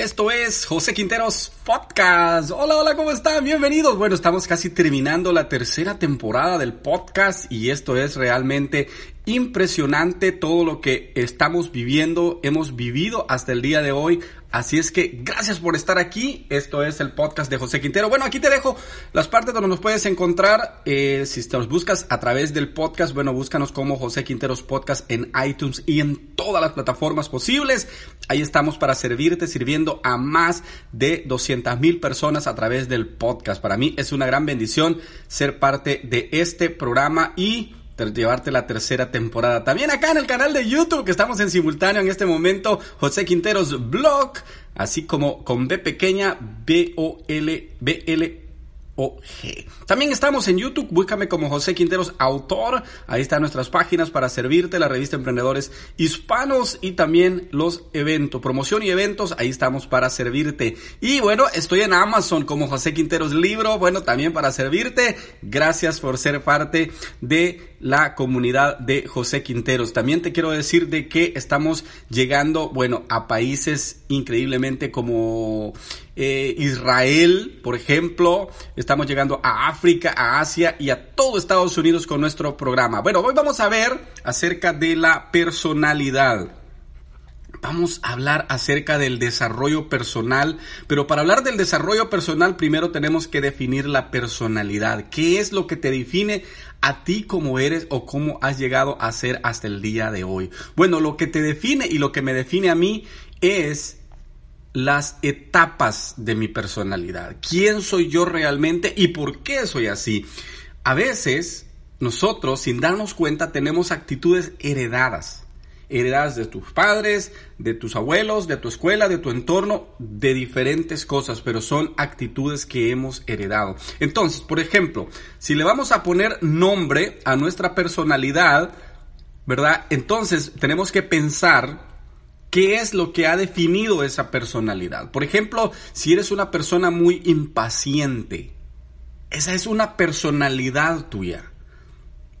Esto es José Quinteros Podcast. Hola, hola, ¿cómo están? Bienvenidos. Bueno, estamos casi terminando la tercera temporada del podcast y esto es realmente impresionante todo lo que estamos viviendo, hemos vivido hasta el día de hoy. Así es que gracias por estar aquí. Esto es el podcast de José Quintero. Bueno, aquí te dejo las partes donde nos puedes encontrar. Eh, si los buscas a través del podcast, bueno, búscanos como José Quinteros Podcast en iTunes y en todas las plataformas posibles. Ahí estamos para servirte, sirviendo a más de 200 mil personas a través del podcast. Para mí es una gran bendición ser parte de este programa y llevarte la tercera temporada. También acá en el canal de YouTube, que estamos en simultáneo en este momento, José Quinteros Blog, así como con B pequeña, B-O-L, B-L. También estamos en YouTube, búscame como José Quinteros Autor, ahí están nuestras páginas para servirte, la revista Emprendedores Hispanos y también los eventos, promoción y eventos, ahí estamos para servirte. Y bueno, estoy en Amazon como José Quinteros Libro, bueno, también para servirte, gracias por ser parte de la comunidad de José Quinteros. También te quiero decir de que estamos llegando, bueno, a países increíblemente como eh, Israel, por ejemplo. Estamos llegando a África, a Asia y a todo Estados Unidos con nuestro programa. Bueno, hoy vamos a ver acerca de la personalidad. Vamos a hablar acerca del desarrollo personal, pero para hablar del desarrollo personal primero tenemos que definir la personalidad. ¿Qué es lo que te define a ti como eres o cómo has llegado a ser hasta el día de hoy? Bueno, lo que te define y lo que me define a mí es las etapas de mi personalidad. ¿Quién soy yo realmente y por qué soy así? A veces nosotros, sin darnos cuenta, tenemos actitudes heredadas heredadas de tus padres, de tus abuelos, de tu escuela, de tu entorno, de diferentes cosas, pero son actitudes que hemos heredado. Entonces, por ejemplo, si le vamos a poner nombre a nuestra personalidad, ¿verdad? Entonces tenemos que pensar qué es lo que ha definido esa personalidad. Por ejemplo, si eres una persona muy impaciente, esa es una personalidad tuya.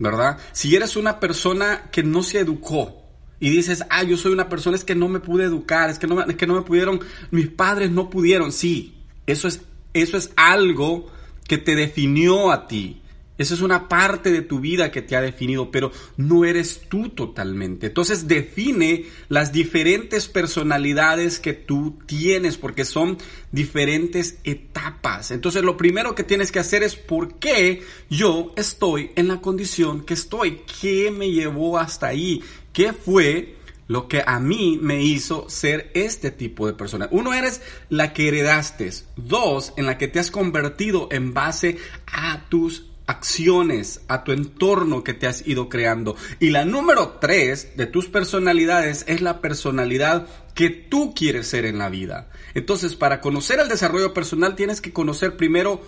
¿Verdad? Si eres una persona que no se educó, y dices, ah, yo soy una persona, es que no me pude educar, es que no, es que no me pudieron, mis padres no pudieron. Sí, eso es, eso es algo que te definió a ti. Esa es una parte de tu vida que te ha definido, pero no eres tú totalmente. Entonces define las diferentes personalidades que tú tienes, porque son diferentes etapas. Entonces lo primero que tienes que hacer es por qué yo estoy en la condición que estoy. ¿Qué me llevó hasta ahí? ¿Qué fue lo que a mí me hizo ser este tipo de persona. Uno, eres la que heredaste. Dos, en la que te has convertido en base a tus acciones, a tu entorno que te has ido creando. Y la número tres de tus personalidades es la personalidad que tú quieres ser en la vida. Entonces, para conocer el desarrollo personal tienes que conocer primero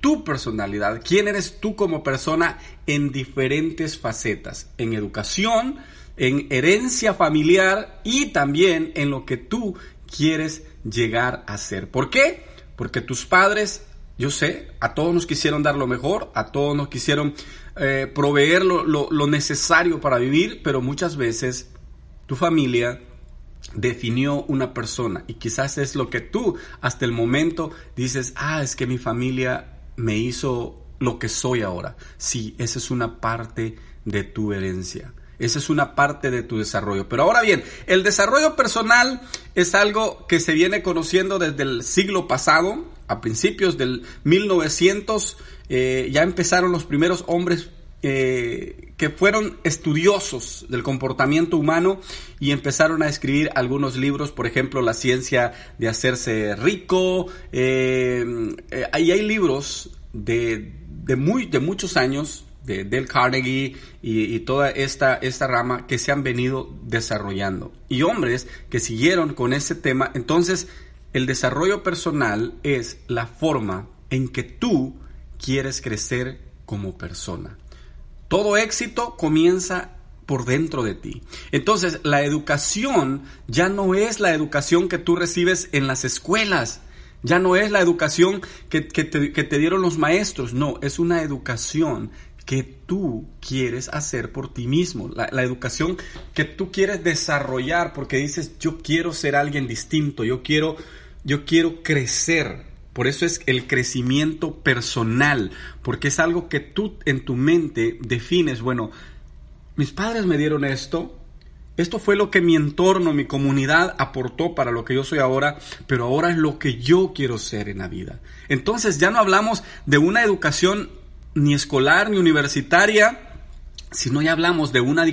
tu personalidad, quién eres tú como persona en diferentes facetas, en educación, en herencia familiar y también en lo que tú quieres llegar a ser. ¿Por qué? Porque tus padres yo sé, a todos nos quisieron dar lo mejor, a todos nos quisieron eh, proveer lo, lo, lo necesario para vivir, pero muchas veces tu familia definió una persona y quizás es lo que tú hasta el momento dices, ah, es que mi familia me hizo lo que soy ahora. Sí, esa es una parte de tu herencia. Esa es una parte de tu desarrollo. Pero ahora bien, el desarrollo personal es algo que se viene conociendo desde el siglo pasado, a principios del 1900, eh, ya empezaron los primeros hombres eh, que fueron estudiosos del comportamiento humano y empezaron a escribir algunos libros, por ejemplo, La ciencia de hacerse rico. Eh, ahí hay libros de, de, muy, de muchos años de Del Carnegie y, y, toda esta, esta rama que se han venido desarrollando. Y hombres que siguieron con ese tema. Entonces, el desarrollo personal es la forma en que tú quieres crecer como persona. Todo éxito comienza por dentro de ti. Entonces, la educación ya no es la educación que tú recibes en las escuelas. Ya no es la educación que, te, dieron los maestros. No, es una educación que tú quieres hacer por ti mismo, la, educación que tú quieres desarrollar porque dices yo quiero ser alguien distinto, yo quiero, yo quiero crecer. Por eso es el crecimiento personal, porque es algo que tú en tu mente defines, bueno, mis padres me dieron esto, esto fue lo que mi entorno, mi comunidad aportó para lo que yo soy ahora, pero ahora es lo que yo quiero ser en la vida. Entonces ya no hablamos de una educación ni escolar ni universitaria, sino ya hablamos de una,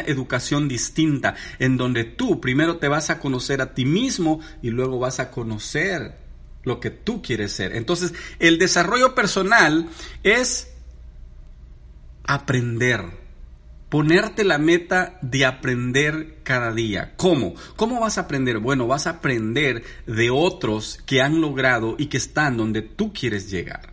educación distinta, en donde tú primero te vas a conocer a ti mismo y luego vas a conocer lo que tú quieres ser. Entonces, el desarrollo personal es aprender, ponerte la meta de aprender cada día. ¿Cómo? ¿Cómo vas a aprender? Bueno, vas a aprender de otros que han logrado y que están donde tú quieres llegar.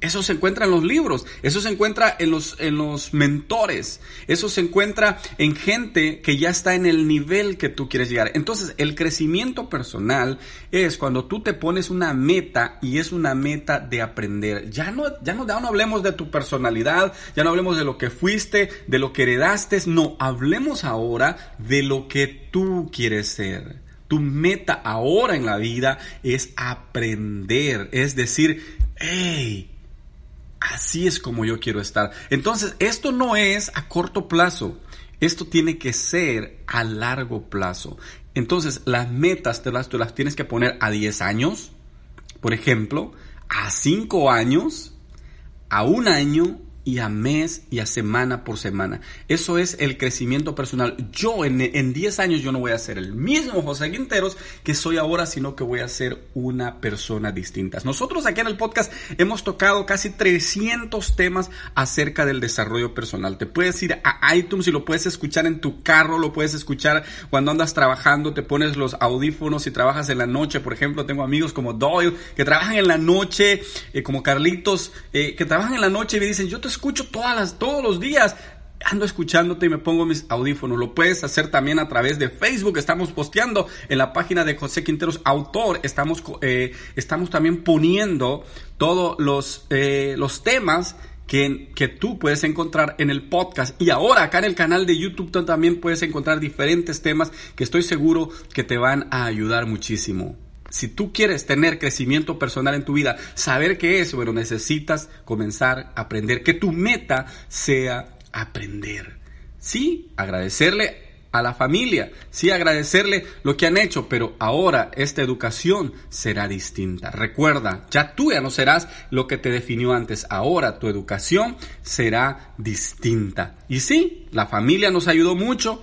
Eso se encuentra en los libros, eso se encuentra en los, en los mentores, eso se encuentra en gente que ya está en el nivel que tú quieres llegar. Entonces, el crecimiento personal es cuando tú te pones una meta y es una meta de aprender. Ya no, ya no, ya no hablemos de tu personalidad, ya no hablemos de lo que fuiste, de lo que heredaste, no, hablemos ahora de lo que tú quieres ser. Tu meta ahora en la vida es aprender, es decir, hey, Así es como yo quiero estar. Entonces, esto no es a corto plazo. Esto tiene que ser a largo plazo. Entonces, las metas te las, tú las tienes que poner a 10 años, por ejemplo, a 5 años, a un año y a mes y a semana por semana. Eso es el crecimiento personal. Yo en, en 10 años yo no voy a ser el mismo José Quinteros que soy ahora, sino que voy a ser una persona distinta. Nosotros aquí en el podcast hemos tocado casi 300 temas acerca del desarrollo personal. Te puedes ir a iTunes y lo puedes escuchar en tu carro, lo puedes escuchar cuando andas trabajando, te pones los audífonos y trabajas en la noche. Por ejemplo, tengo amigos como Doyle que trabajan en la noche, eh, como Carlitos, eh, que trabajan en la noche y me dicen, yo te escucho todas las, todos los días. Ando escuchándote y me pongo mis audífonos. Lo puedes hacer también a través de Facebook. Estamos posteando en la página de José Quinteros Autor. Estamos, eh, estamos también poniendo todos los, eh, los temas que, que, tú puedes encontrar en el podcast. Y ahora acá en el canal de YouTube también puedes encontrar diferentes temas que estoy seguro que te van a ayudar muchísimo. Si tú quieres tener crecimiento personal en tu vida, saber qué es, bueno, necesitas comenzar a aprender, que tu meta sea aprender. Sí, agradecerle a la familia, sí agradecerle lo que han hecho, pero ahora esta educación será distinta. Recuerda, ya tú ya no serás lo que te definió antes, ahora tu educación será distinta. Y sí, la familia nos ayudó mucho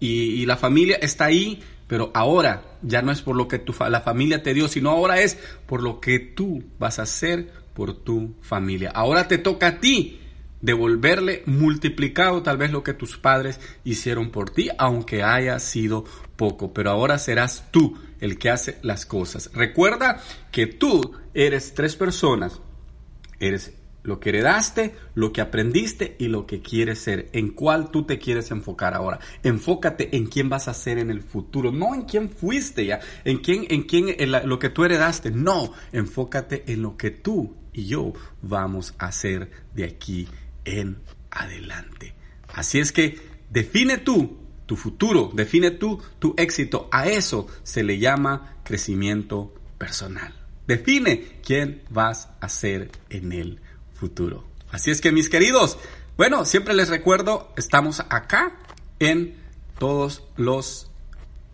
y, y la familia está ahí pero ahora ya no es por lo que tu, la familia te dio, sino ahora es por lo que tú vas a hacer por tu familia. Ahora te toca a ti devolverle multiplicado tal vez lo que tus padres hicieron por ti, aunque haya sido poco. Pero ahora serás tú el que hace las cosas. Recuerda que tú eres tres personas. Eres lo que heredaste, lo que aprendiste y lo que quieres ser. ¿En cuál tú te quieres enfocar ahora? Enfócate en quién vas a ser en el futuro, no en quién fuiste ya, en quién, en quién, lo que tú heredaste. No, enfócate en lo que tú y yo vamos a hacer de aquí en adelante. Así es que define tú tu futuro, define tú tu éxito. A eso se le llama crecimiento personal. Define quién vas a ser en él futuro. Así es que mis queridos, bueno, siempre les recuerdo, estamos acá en todos los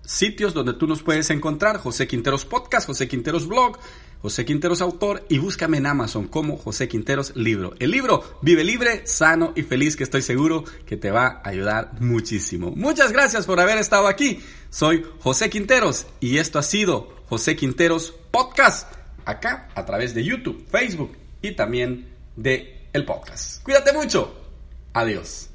sitios donde tú nos puedes encontrar, José Quinteros Podcast, José Quinteros Blog, José Quinteros Autor y búscame en Amazon como José Quinteros Libro. El libro Vive Libre, Sano y Feliz que estoy seguro que te va a ayudar muchísimo. Muchas gracias por haber estado aquí. Soy José Quinteros y esto ha sido José Quinteros Podcast acá a través de YouTube, Facebook y también de el podcast. Cuídate mucho. Adiós.